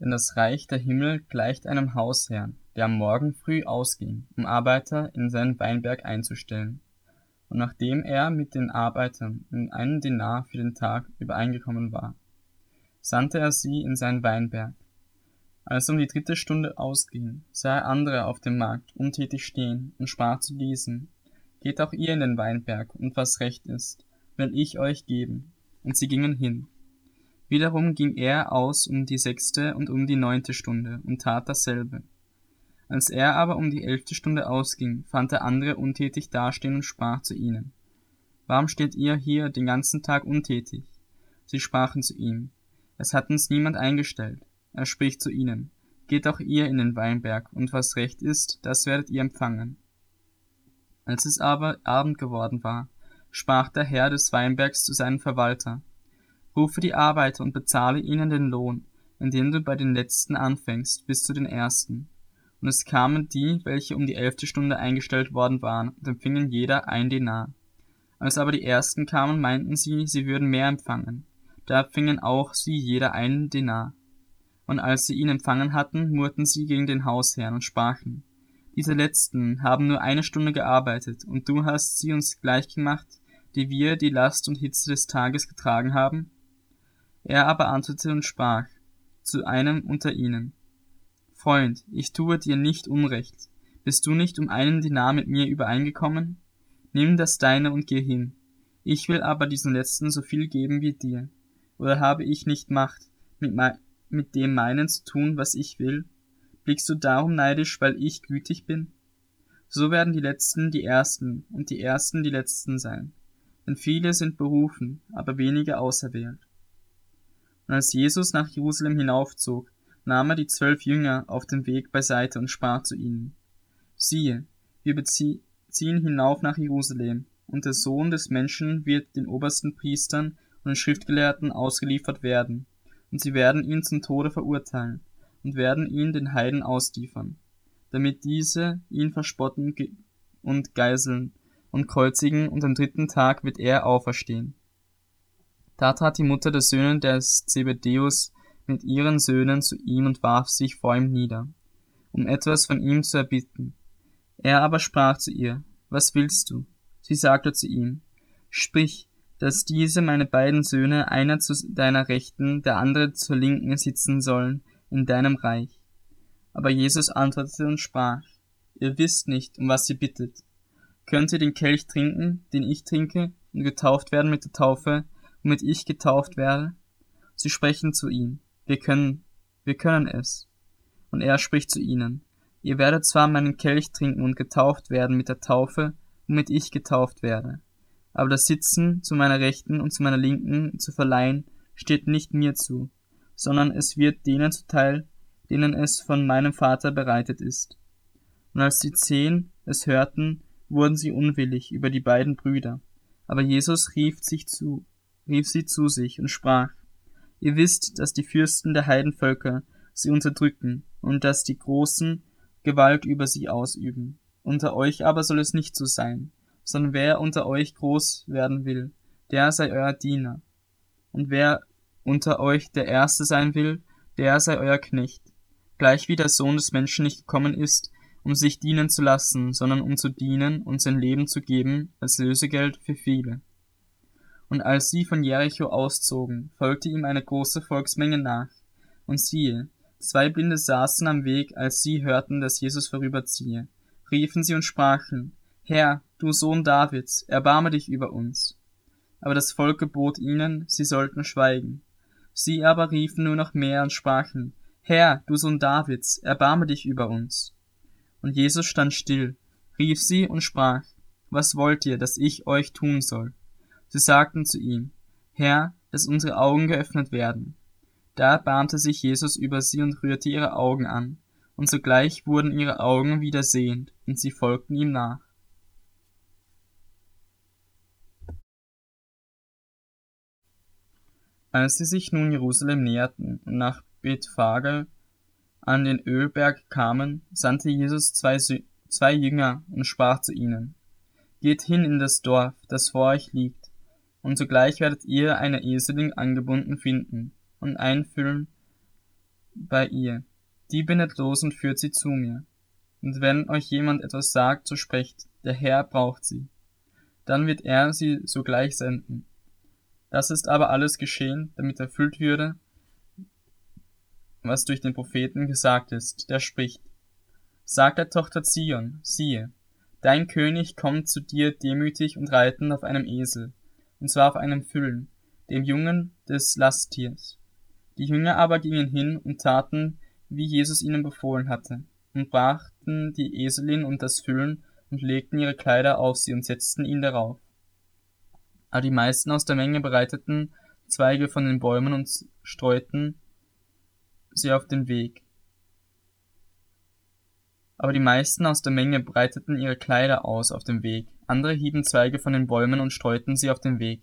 Denn das Reich der Himmel gleicht einem Hausherrn, der am Morgen früh ausging, um Arbeiter in seinen Weinberg einzustellen. Und nachdem er mit den Arbeitern in einen Denar für den Tag übereingekommen war, sandte er sie in seinen Weinberg. Als um die dritte Stunde ausging, sah er andere auf dem Markt untätig stehen und sprach zu diesen, Geht auch ihr in den Weinberg, und was recht ist, will ich euch geben. Und sie gingen hin. Wiederum ging er aus um die sechste und um die neunte Stunde und tat dasselbe. Als er aber um die elfte Stunde ausging, fand er andere untätig dastehen und sprach zu ihnen, Warum steht ihr hier den ganzen Tag untätig? Sie sprachen zu ihm, Es hat uns niemand eingestellt. Er spricht zu ihnen, Geht auch ihr in den Weinberg, und was recht ist, das werdet ihr empfangen. Als es aber Abend geworden war, sprach der Herr des Weinbergs zu seinem Verwalter, Rufe die Arbeiter und bezahle ihnen den Lohn, indem du bei den letzten anfängst bis zu den ersten. Und es kamen die, welche um die elfte Stunde eingestellt worden waren, und empfingen jeder ein Denar. Als aber die ersten kamen, meinten sie, sie würden mehr empfangen. Da empfingen auch sie jeder einen Denar. Und als sie ihn empfangen hatten, murrten sie gegen den Hausherrn und sprachen, diese letzten haben nur eine Stunde gearbeitet, und du hast sie uns gleichgemacht, die wir die Last und Hitze des Tages getragen haben? Er aber antwortete und sprach zu einem unter ihnen, Freund, ich tue dir nicht Unrecht. Bist du nicht um einen Dinar mit mir übereingekommen? Nimm das deine und geh hin. Ich will aber diesen letzten so viel geben wie dir. Oder habe ich nicht Macht, mit, mit dem meinen zu tun, was ich will? Blickst du darum neidisch, weil ich gütig bin? So werden die Letzten die Ersten und die Ersten die Letzten sein. Denn viele sind berufen, aber wenige auserwählt. Und als Jesus nach Jerusalem hinaufzog, nahm er die zwölf Jünger auf dem Weg beiseite und sprach zu ihnen, siehe, wir ziehen hinauf nach Jerusalem, und der Sohn des Menschen wird den obersten Priestern und den Schriftgelehrten ausgeliefert werden, und sie werden ihn zum Tode verurteilen, und werden ihn den Heiden ausliefern, damit diese ihn verspotten und geiseln und kreuzigen, und am dritten Tag wird er auferstehen. Da trat die Mutter der Söhne des Zebedeus mit ihren Söhnen zu ihm und warf sich vor ihm nieder, um etwas von ihm zu erbitten. Er aber sprach zu ihr, Was willst du? Sie sagte zu ihm, Sprich, dass diese meine beiden Söhne, einer zu deiner Rechten, der andere zur Linken sitzen sollen in deinem Reich. Aber Jesus antwortete und sprach, Ihr wisst nicht, um was ihr bittet. Könnt ihr den Kelch trinken, den ich trinke, und getauft werden mit der Taufe, womit ich getauft werde? Sie sprechen zu ihm, wir können, wir können es. Und er spricht zu ihnen, ihr werdet zwar meinen Kelch trinken und getauft werden mit der Taufe, womit ich getauft werde. Aber das Sitzen zu meiner Rechten und zu meiner Linken zu verleihen, steht nicht mir zu, sondern es wird denen zuteil, denen es von meinem Vater bereitet ist. Und als die zehn es hörten, wurden sie unwillig über die beiden Brüder. Aber Jesus rief sich zu, rief sie zu sich und sprach, Ihr wisst, dass die Fürsten der Heidenvölker sie unterdrücken und dass die Großen Gewalt über sie ausüben. Unter euch aber soll es nicht so sein, sondern wer unter euch groß werden will, der sei euer Diener. Und wer unter euch der Erste sein will, der sei euer Knecht, gleich wie der Sohn des Menschen nicht gekommen ist, um sich dienen zu lassen, sondern um zu dienen und sein Leben zu geben als Lösegeld für viele. Und als sie von Jericho auszogen, folgte ihm eine große Volksmenge nach. Und siehe, zwei Blinde saßen am Weg, als sie hörten, dass Jesus vorüberziehe. Riefen sie und sprachen, Herr, du Sohn Davids, erbarme dich über uns. Aber das Volk gebot ihnen, sie sollten schweigen. Sie aber riefen nur noch mehr und sprachen, Herr, du Sohn Davids, erbarme dich über uns. Und Jesus stand still, rief sie und sprach, Was wollt ihr, dass ich euch tun soll? Sie sagten zu ihm, Herr, dass unsere Augen geöffnet werden. Da erbarmte sich Jesus über sie und rührte ihre Augen an, und sogleich wurden ihre Augen wieder sehend, und sie folgten ihm nach. Als sie sich nun Jerusalem näherten und nach Bethphage an den Ölberg kamen, sandte Jesus zwei, zwei Jünger und sprach zu ihnen, Geht hin in das Dorf, das vor euch liegt, und sogleich werdet ihr eine Eselin angebunden finden und einfüllen bei ihr. Die bindet los und führt sie zu mir. Und wenn euch jemand etwas sagt, so sprecht, der Herr braucht sie. Dann wird er sie sogleich senden. Das ist aber alles geschehen, damit erfüllt würde, was durch den Propheten gesagt ist, der spricht. Sag der Tochter Zion, siehe, dein König kommt zu dir demütig und reitend auf einem Esel, und zwar auf einem Füllen, dem Jungen des Lasttiers. Die Jünger aber gingen hin und taten, wie Jesus ihnen befohlen hatte, und brachten die Eselin und das Füllen und legten ihre Kleider auf sie und setzten ihn darauf. Aber die meisten aus der Menge bereiteten Zweige von den Bäumen und streuten sie auf den Weg. Aber die meisten aus der Menge breiteten ihre Kleider aus auf dem Weg, andere hieben Zweige von den Bäumen und streuten sie auf den Weg.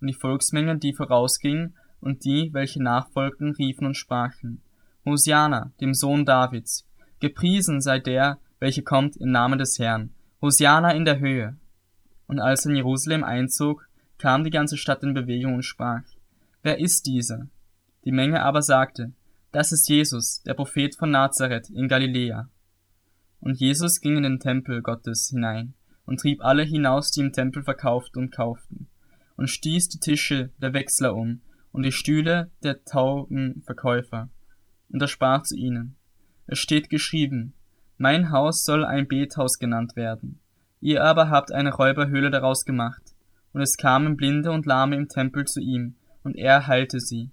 Und die Volksmenge, die vorausging, und die, welche nachfolgten, riefen und sprachen, Hosiana, dem Sohn Davids, gepriesen sei der, welcher kommt im Namen des Herrn, Hosiana in der Höhe. Und als er in Jerusalem einzog, kam die ganze Stadt in Bewegung und sprach, Wer ist dieser? Die Menge aber sagte, das ist Jesus, der Prophet von Nazareth in Galiläa. Und Jesus ging in den Tempel Gottes hinein und trieb alle hinaus, die im Tempel verkauften und kauften, und stieß die Tische der Wechsler um und die Stühle der Taubenverkäufer. Und er sprach zu ihnen, es steht geschrieben, mein Haus soll ein Bethaus genannt werden. Ihr aber habt eine Räuberhöhle daraus gemacht. Und es kamen Blinde und Lahme im Tempel zu ihm, und er heilte sie.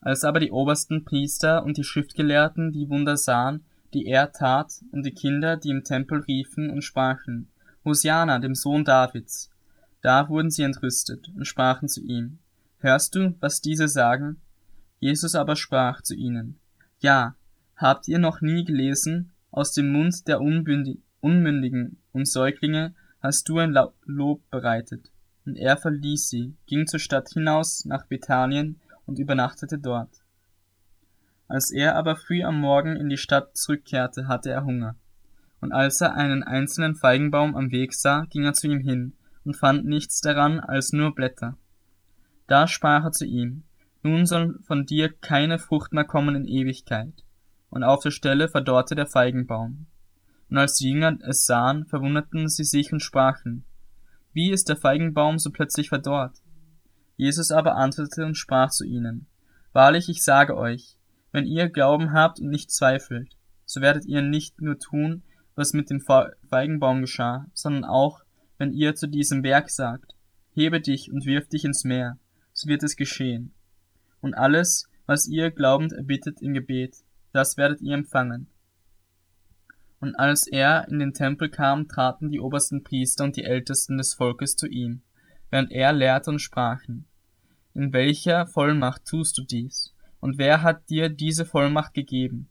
Als aber die obersten Priester und die Schriftgelehrten die Wunder sahen, die er tat, und die Kinder, die im Tempel riefen und sprachen, Hosiana, dem Sohn Davids, da wurden sie entrüstet und sprachen zu ihm, Hörst du, was diese sagen? Jesus aber sprach zu ihnen, Ja, habt ihr noch nie gelesen, aus dem Mund der Unmündigen und Säuglinge hast du ein Lob bereitet. Und er verließ sie, ging zur Stadt hinaus nach Bethanien und übernachtete dort. Als er aber früh am Morgen in die Stadt zurückkehrte, hatte er Hunger. Und als er einen einzelnen Feigenbaum am Weg sah, ging er zu ihm hin und fand nichts daran als nur Blätter. Da sprach er zu ihm, Nun soll von dir keine Frucht mehr kommen in Ewigkeit. Und auf der Stelle verdorrte der Feigenbaum. Und als die Jünger es sahen, verwunderten sie sich und sprachen, Wie ist der Feigenbaum so plötzlich verdorrt? Jesus aber antwortete und sprach zu ihnen, Wahrlich, ich sage euch, wenn ihr Glauben habt und nicht zweifelt, so werdet ihr nicht nur tun, was mit dem Feigenbaum geschah, sondern auch, wenn ihr zu diesem Berg sagt, hebe dich und wirf dich ins Meer, so wird es geschehen. Und alles, was ihr glaubend erbittet im Gebet, das werdet ihr empfangen. Und als er in den Tempel kam, traten die obersten Priester und die Ältesten des Volkes zu ihm, während er lehrte und sprachen, in welcher Vollmacht tust du dies? Und wer hat dir diese Vollmacht gegeben?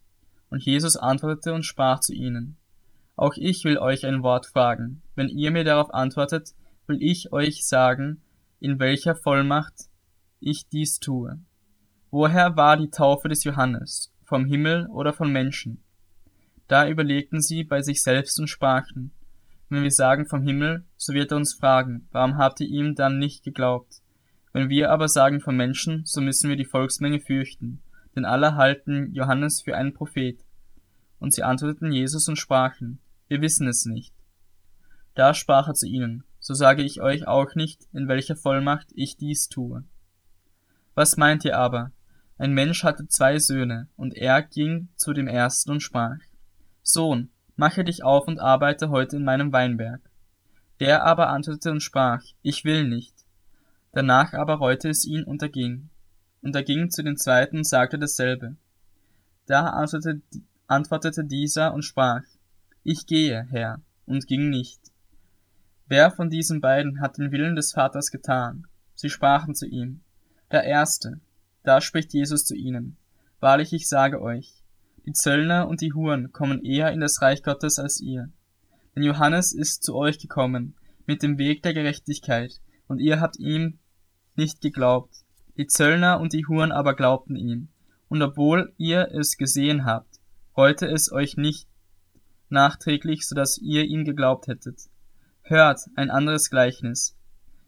Und Jesus antwortete und sprach zu ihnen, Auch ich will euch ein Wort fragen. Wenn ihr mir darauf antwortet, will ich euch sagen, in welcher Vollmacht ich dies tue. Woher war die Taufe des Johannes? Vom Himmel oder von Menschen? Da überlegten sie bei sich selbst und sprachen, wenn wir sagen vom Himmel, so wird er uns fragen, warum habt ihr ihm dann nicht geglaubt? Wenn wir aber sagen von Menschen, so müssen wir die Volksmenge fürchten, denn alle halten Johannes für einen Prophet. Und sie antworteten Jesus und sprachen, wir wissen es nicht. Da sprach er zu ihnen, so sage ich euch auch nicht, in welcher Vollmacht ich dies tue. Was meint ihr aber? Ein Mensch hatte zwei Söhne, und er ging zu dem ersten und sprach, Sohn, mache dich auf und arbeite heute in meinem Weinberg. Der aber antwortete und sprach, Ich will nicht. Danach aber reute es ihn und er ging. Und er ging zu dem zweiten und sagte dasselbe. Da antwortete, antwortete dieser und sprach, Ich gehe, Herr, und ging nicht. Wer von diesen beiden hat den Willen des Vaters getan? Sie sprachen zu ihm, der Erste. Da spricht Jesus zu ihnen, Wahrlich, ich sage euch, die Zöllner und die Huren kommen eher in das Reich Gottes als ihr. Denn Johannes ist zu euch gekommen mit dem Weg der Gerechtigkeit, und ihr habt ihm nicht geglaubt. Die Zöllner und die Huren aber glaubten ihm. Und obwohl ihr es gesehen habt, reute es euch nicht nachträglich, so dass ihr ihm geglaubt hättet. Hört ein anderes Gleichnis.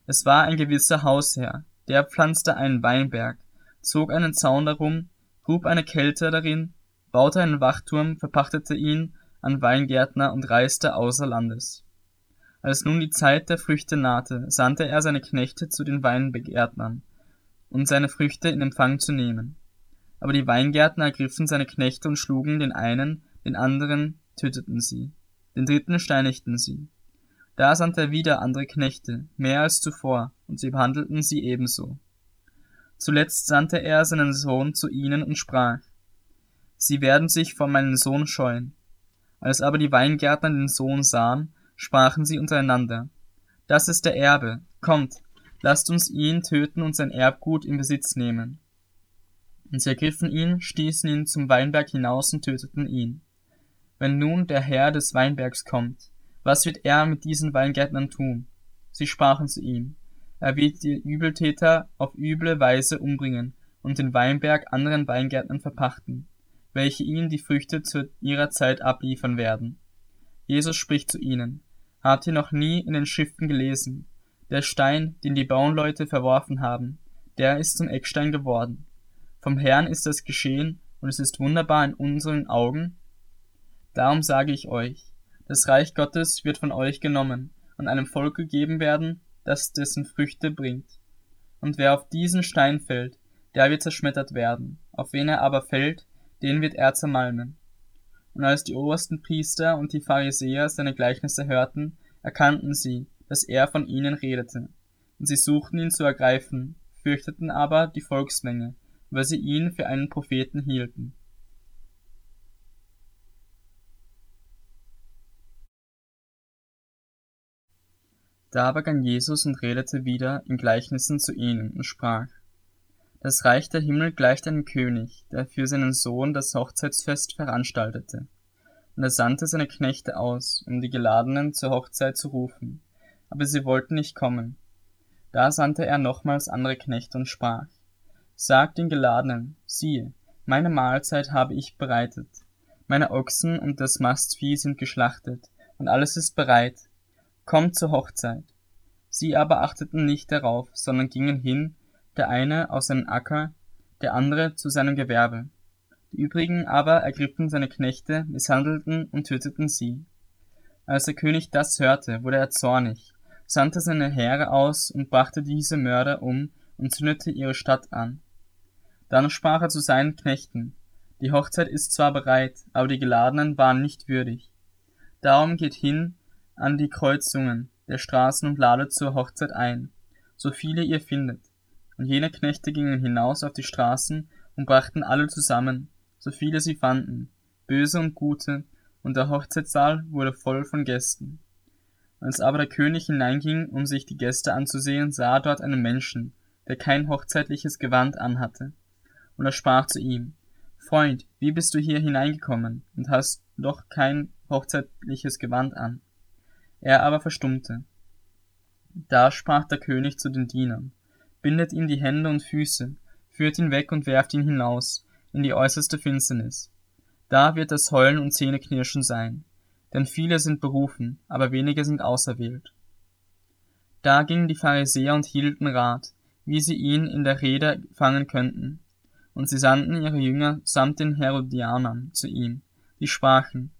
Es war ein gewisser Hausherr, der pflanzte einen Weinberg, zog einen Zaun darum, grub eine Kälte darin, baute einen Wachturm, verpachtete ihn an Weingärtner und reiste außer Landes. Als nun die Zeit der Früchte nahte, sandte er seine Knechte zu den Weingärtnern, um seine Früchte in Empfang zu nehmen. Aber die Weingärtner ergriffen seine Knechte und schlugen den einen, den anderen töteten sie, den dritten steinigten sie. Da sandte er wieder andere Knechte, mehr als zuvor, und sie behandelten sie ebenso. Zuletzt sandte er seinen Sohn zu ihnen und sprach, Sie werden sich vor meinem Sohn scheuen. Als aber die Weingärtner den Sohn sahen, sprachen sie untereinander, Das ist der Erbe, kommt, lasst uns ihn töten und sein Erbgut in Besitz nehmen. Und sie ergriffen ihn, stießen ihn zum Weinberg hinaus und töteten ihn. Wenn nun der Herr des Weinbergs kommt, was wird er mit diesen Weingärtnern tun? Sie sprachen zu ihm, er wird die Übeltäter auf üble Weise umbringen und den Weinberg anderen Weingärtnern verpachten, welche ihnen die Früchte zu ihrer Zeit abliefern werden. Jesus spricht zu ihnen, Habt ihr noch nie in den Schriften gelesen, der Stein, den die Bauernleute verworfen haben, der ist zum Eckstein geworden. Vom Herrn ist das geschehen, und es ist wunderbar in unseren Augen. Darum sage ich euch, das Reich Gottes wird von euch genommen und einem Volk gegeben werden, das dessen Früchte bringt. Und wer auf diesen Stein fällt, der wird zerschmettert werden, auf wen er aber fällt, den wird er zermalmen. Und als die obersten Priester und die Pharisäer seine Gleichnisse hörten, erkannten sie, dass er von ihnen redete. Und sie suchten ihn zu ergreifen, fürchteten aber die Volksmenge, weil sie ihn für einen Propheten hielten. Da begann Jesus und redete wieder in Gleichnissen zu ihnen und sprach, Das Reich der Himmel gleicht einem König, der für seinen Sohn das Hochzeitsfest veranstaltete. Und er sandte seine Knechte aus, um die Geladenen zur Hochzeit zu rufen, aber sie wollten nicht kommen. Da sandte er nochmals andere Knechte und sprach, Sagt den Geladenen, siehe, meine Mahlzeit habe ich bereitet, meine Ochsen und das Mastvieh sind geschlachtet, und alles ist bereit, kommt zur Hochzeit. Sie aber achteten nicht darauf, sondern gingen hin, der eine auf seinen Acker, der andere zu seinem Gewerbe. Die übrigen aber ergriffen seine Knechte, misshandelten und töteten sie. Als der König das hörte, wurde er zornig, sandte seine Heere aus und brachte diese Mörder um und zündete ihre Stadt an. Dann sprach er zu seinen Knechten, die Hochzeit ist zwar bereit, aber die Geladenen waren nicht würdig. Darum geht hin an die Kreuzungen der Straßen und ladet zur Hochzeit ein, so viele ihr findet. Und jene Knechte gingen hinaus auf die Straßen und brachten alle zusammen, so viele sie fanden, böse und gute, und der Hochzeitssaal wurde voll von Gästen. Als aber der König hineinging, um sich die Gäste anzusehen, sah er dort einen Menschen, der kein hochzeitliches Gewand anhatte. Und er sprach zu ihm, Freund, wie bist du hier hineingekommen und hast doch kein hochzeitliches Gewand an? Er aber verstummte. Da sprach der König zu den Dienern, bindet ihm die Hände und Füße, führt ihn weg und werft ihn hinaus, in die äußerste Finsternis. Da wird das Heulen und Zähneknirschen sein, denn viele sind berufen, aber wenige sind auserwählt. Da gingen die Pharisäer und hielten Rat, wie sie ihn in der Rede fangen könnten. Und sie sandten ihre Jünger samt den Herodianern zu ihm, die sprachen,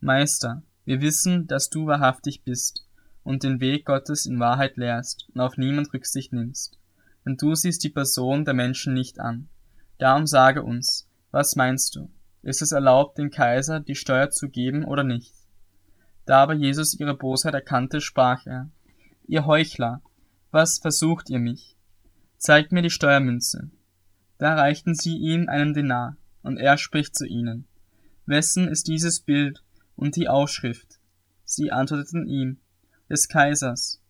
Meister, wir wissen, dass du wahrhaftig bist und den Weg Gottes in Wahrheit lehrst und auf niemand Rücksicht nimmst. Denn du siehst die Person der Menschen nicht an. Darum sage uns, was meinst du? Ist es erlaubt, dem Kaiser die Steuer zu geben oder nicht? Da aber Jesus ihre Bosheit erkannte, sprach er, Ihr Heuchler, was versucht ihr mich? Zeigt mir die Steuermünze. Da reichten sie ihm einen Denar, und er spricht zu ihnen, Wessen ist dieses Bild und die Aufschrift. Sie antworteten ihm, des Kaisers.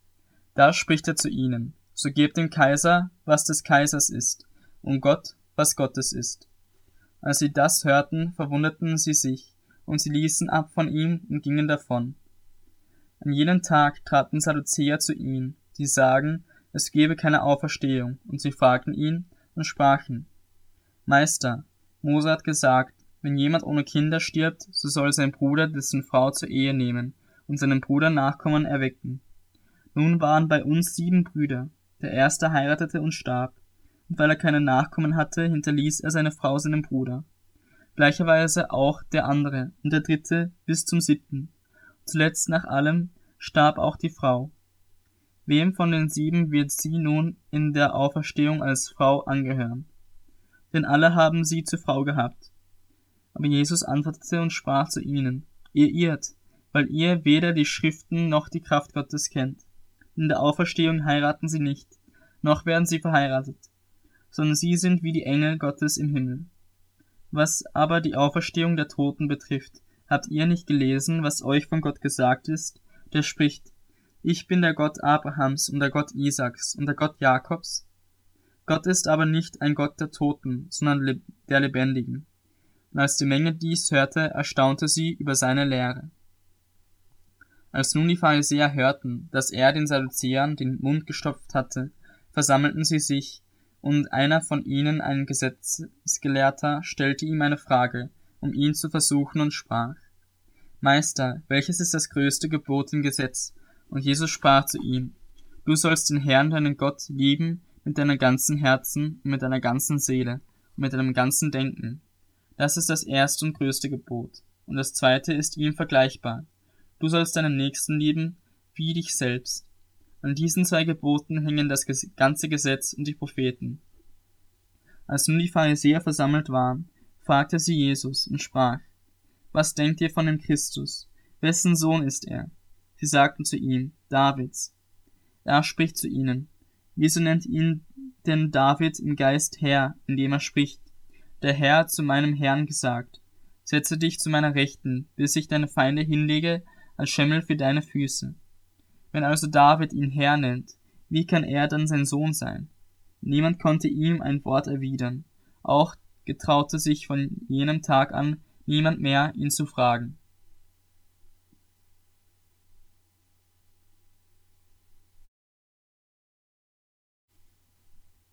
Da spricht er zu ihnen, so gebt dem Kaiser, was des Kaisers ist, und Gott, was Gottes ist. Als sie das hörten, verwunderten sie sich, und sie ließen ab von ihm und gingen davon. An jenem Tag traten Sadduzäer zu ihm, die sagen, es gebe keine Auferstehung, und sie fragten ihn und sprachen, Meister, Mose hat gesagt, wenn jemand ohne Kinder stirbt, so soll sein Bruder dessen Frau zur Ehe nehmen und seinem Bruder Nachkommen erwecken. Nun waren bei uns sieben Brüder. Der erste heiratete und starb, und weil er keine Nachkommen hatte, hinterließ er seine Frau seinem Bruder. Gleicherweise auch der andere und der dritte bis zum siebten. Zuletzt nach allem starb auch die Frau. Wem von den sieben wird sie nun in der Auferstehung als Frau angehören? Denn alle haben sie zur Frau gehabt. Aber Jesus antwortete und sprach zu ihnen, ihr irrt, weil ihr weder die Schriften noch die Kraft Gottes kennt. In der Auferstehung heiraten sie nicht, noch werden sie verheiratet, sondern sie sind wie die Engel Gottes im Himmel. Was aber die Auferstehung der Toten betrifft, habt ihr nicht gelesen, was euch von Gott gesagt ist, der spricht, ich bin der Gott Abrahams und der Gott Isaaks und der Gott Jakobs? Gott ist aber nicht ein Gott der Toten, sondern der Lebendigen. Und als die Menge dies hörte, erstaunte sie über seine Lehre. Als nun die Pharisäer hörten, dass er den Sadduzäern den Mund gestopft hatte, versammelten sie sich, und einer von ihnen, ein Gesetzgelehrter, stellte ihm eine Frage, um ihn zu versuchen und sprach, Meister, welches ist das größte Gebot im Gesetz? Und Jesus sprach zu ihm, Du sollst den Herrn, deinen Gott, lieben mit deinem ganzen Herzen und mit deiner ganzen Seele und mit deinem ganzen Denken. Das ist das erste und größte Gebot. Und das zweite ist ihm vergleichbar. Du sollst deinen Nächsten lieben wie dich selbst. An diesen zwei Geboten hängen das ganze Gesetz und die Propheten. Als nun die Pharisäer versammelt waren, fragte sie Jesus und sprach, Was denkt ihr von dem Christus? Wessen Sohn ist er? Sie sagten zu ihm, Davids. Er spricht zu ihnen, Wieso nennt ihn denn David im Geist Herr, indem er spricht, der Herr zu meinem Herrn gesagt, Setze dich zu meiner Rechten, bis ich deine Feinde hinlege als Schemmel für deine Füße. Wenn also David ihn Herr nennt, wie kann er dann sein Sohn sein? Niemand konnte ihm ein Wort erwidern, auch getraute sich von jenem Tag an niemand mehr, ihn zu fragen.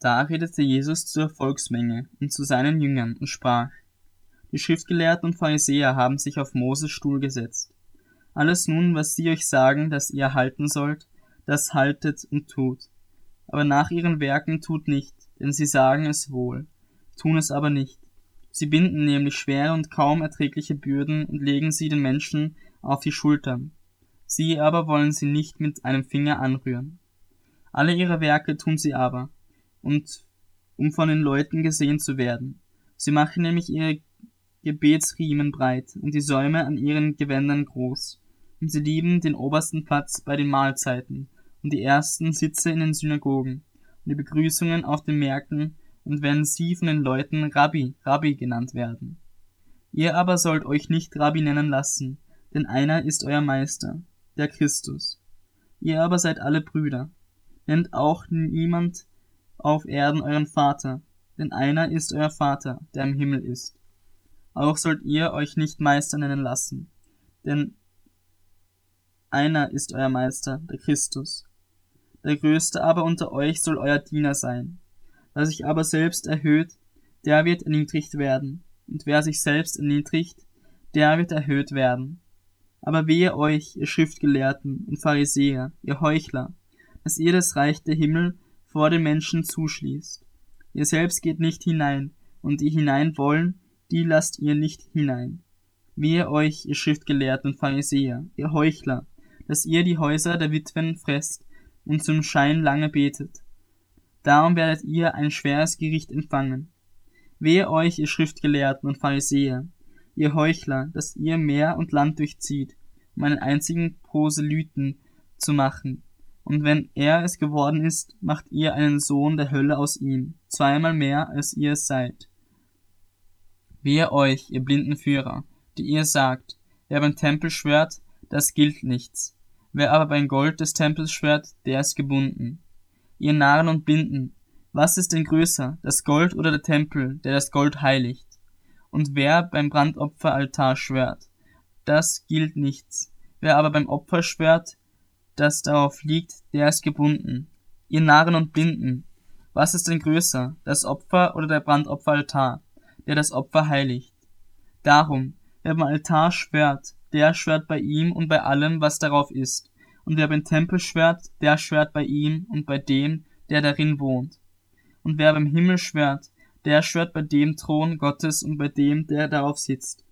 Da redete Jesus zur Volksmenge und zu seinen Jüngern und sprach, Die Schriftgelehrten und Pharisäer haben sich auf Moses Stuhl gesetzt. Alles nun, was sie euch sagen, dass ihr halten sollt, das haltet und tut. Aber nach ihren Werken tut nicht, denn sie sagen es wohl, tun es aber nicht. Sie binden nämlich schwere und kaum erträgliche Bürden und legen sie den Menschen auf die Schultern. Sie aber wollen sie nicht mit einem Finger anrühren. Alle ihre Werke tun sie aber, und um von den Leuten gesehen zu werden. Sie machen nämlich ihre Gebetsriemen breit und die Säume an ihren Gewändern groß und sie lieben den obersten Platz bei den Mahlzeiten und die ersten Sitze in den Synagogen und die Begrüßungen auf den Märkten und wenn sie von den Leuten Rabbi, Rabbi genannt werden. Ihr aber sollt euch nicht Rabbi nennen lassen, denn einer ist euer Meister, der Christus. Ihr aber seid alle Brüder. Nennt auch niemand auf Erden euren Vater, denn einer ist euer Vater, der im Himmel ist. Auch sollt ihr euch nicht Meister nennen lassen, denn einer ist euer Meister, der Christus. Der Größte aber unter euch soll euer Diener sein. Wer sich aber selbst erhöht, der wird erniedrigt werden. Und wer sich selbst erniedrigt, der wird erhöht werden. Aber wehe euch, ihr Schriftgelehrten und Pharisäer, ihr Heuchler, dass ihr das Reich der Himmel vor den Menschen zuschließt. Ihr selbst geht nicht hinein, und die hinein wollen, die lasst ihr nicht hinein. Wehe euch, ihr Schriftgelehrten und Pharisäer, ihr Heuchler, dass ihr die Häuser der Witwen fresst und zum Schein lange betet. Darum werdet ihr ein schweres Gericht empfangen. Wehe euch, ihr Schriftgelehrten und Pharisäer, ihr Heuchler, dass ihr Meer und Land durchzieht, um einen einzigen Proselyten zu machen. Und wenn er es geworden ist, macht ihr einen Sohn der Hölle aus ihm, zweimal mehr, als ihr es seid. Wehe euch, ihr blinden Führer, die ihr sagt, wer beim Tempel schwört, das gilt nichts. Wer aber beim Gold des Tempels schwört, der ist gebunden. Ihr Narren und Binden, was ist denn größer, das Gold oder der Tempel, der das Gold heiligt? Und wer beim Brandopferaltar schwört, das gilt nichts. Wer aber beim Opfer schwört, das darauf liegt, der ist gebunden. Ihr Narren und Blinden, was ist denn größer, das Opfer oder der Brandopferaltar, der das Opfer heiligt? Darum, wer beim Altar schwört, der schwört bei ihm und bei allem, was darauf ist. Und wer beim Tempel schwört, der schwört bei ihm und bei dem, der darin wohnt. Und wer beim Himmel schwört, der schwört bei dem Thron Gottes und bei dem, der darauf sitzt.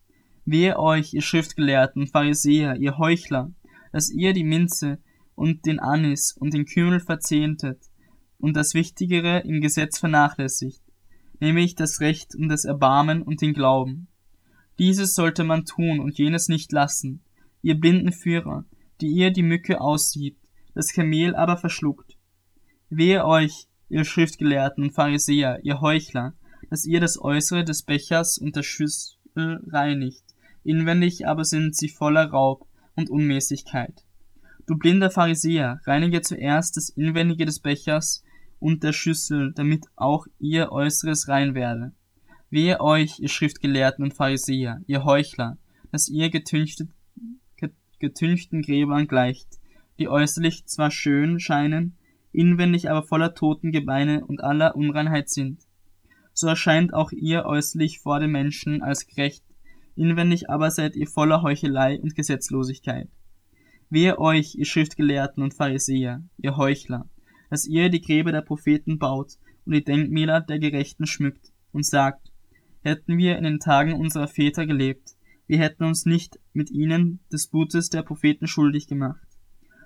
Wehe euch, ihr Schriftgelehrten Pharisäer, ihr Heuchler, dass ihr die Minze und den Anis und den Kümmel verzehntet und das Wichtigere im Gesetz vernachlässigt, nämlich das Recht und das Erbarmen und den Glauben. Dieses sollte man tun und jenes nicht lassen, ihr blinden Führer, die ihr die Mücke aussieht, das Kamel aber verschluckt. Wehe euch, ihr Schriftgelehrten und Pharisäer, ihr Heuchler, dass ihr das Äußere des Bechers und der Schüssel reinigt, inwendig aber sind sie voller Raub und Unmäßigkeit. Du blinder Pharisäer, reinige zuerst das Inwendige des Bechers und der Schüssel, damit auch ihr Äußeres rein werde. Wehe euch, ihr Schriftgelehrten und Pharisäer, ihr Heuchler, dass ihr getünchtet, getünchten Gräbern gleicht, die äußerlich zwar schön scheinen, inwendig aber voller Totengebeine und aller Unreinheit sind. So erscheint auch ihr äußerlich vor den Menschen als gerecht, inwendig aber seid ihr voller Heuchelei und Gesetzlosigkeit. Wehe euch, ihr Schriftgelehrten und Pharisäer, ihr Heuchler, dass ihr die Gräber der Propheten baut und die Denkmäler der Gerechten schmückt und sagt, hätten wir in den Tagen unserer Väter gelebt, wir hätten uns nicht mit ihnen des Blutes der Propheten schuldig gemacht.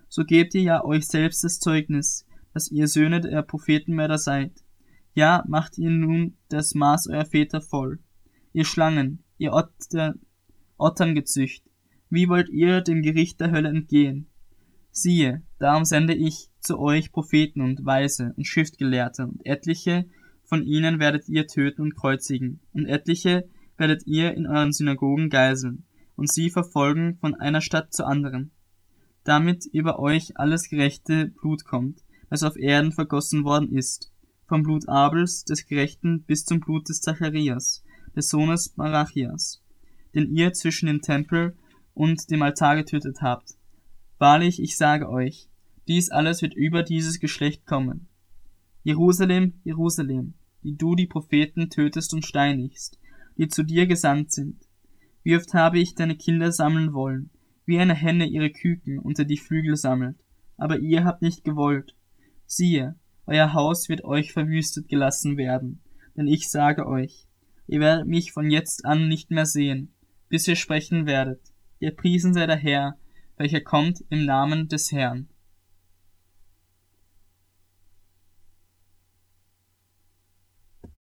So gebt ihr ja euch selbst das Zeugnis, dass ihr Söhne der Prophetenmörder seid. Ja, macht ihr nun das Maß eurer Väter voll. Ihr Schlangen, ihr Otter, Otterngezücht, wie wollt ihr dem Gericht der Hölle entgehen? Siehe, darum sende ich zu euch Propheten und Weise und Schriftgelehrte, und etliche von ihnen werdet ihr töten und kreuzigen, und etliche werdet ihr in euren Synagogen geiseln, und sie verfolgen von einer Stadt zur anderen, damit über euch alles gerechte Blut kommt, das auf Erden vergossen worden ist, vom Blut Abels, des Gerechten, bis zum Blut des Zacharias, des Sohnes Marachias, den ihr zwischen dem Tempel und dem Altar getötet habt. Wahrlich, ich sage euch, dies alles wird über dieses Geschlecht kommen. Jerusalem, Jerusalem, die du die Propheten tötest und steinigst, die zu dir gesandt sind. Wie oft habe ich deine Kinder sammeln wollen, wie eine Henne ihre Küken unter die Flügel sammelt, aber ihr habt nicht gewollt. Siehe, euer Haus wird euch verwüstet gelassen werden, denn ich sage euch, ihr werdet mich von jetzt an nicht mehr sehen, bis ihr sprechen werdet. Gepriesen sei der Herr, welcher kommt im Namen des Herrn.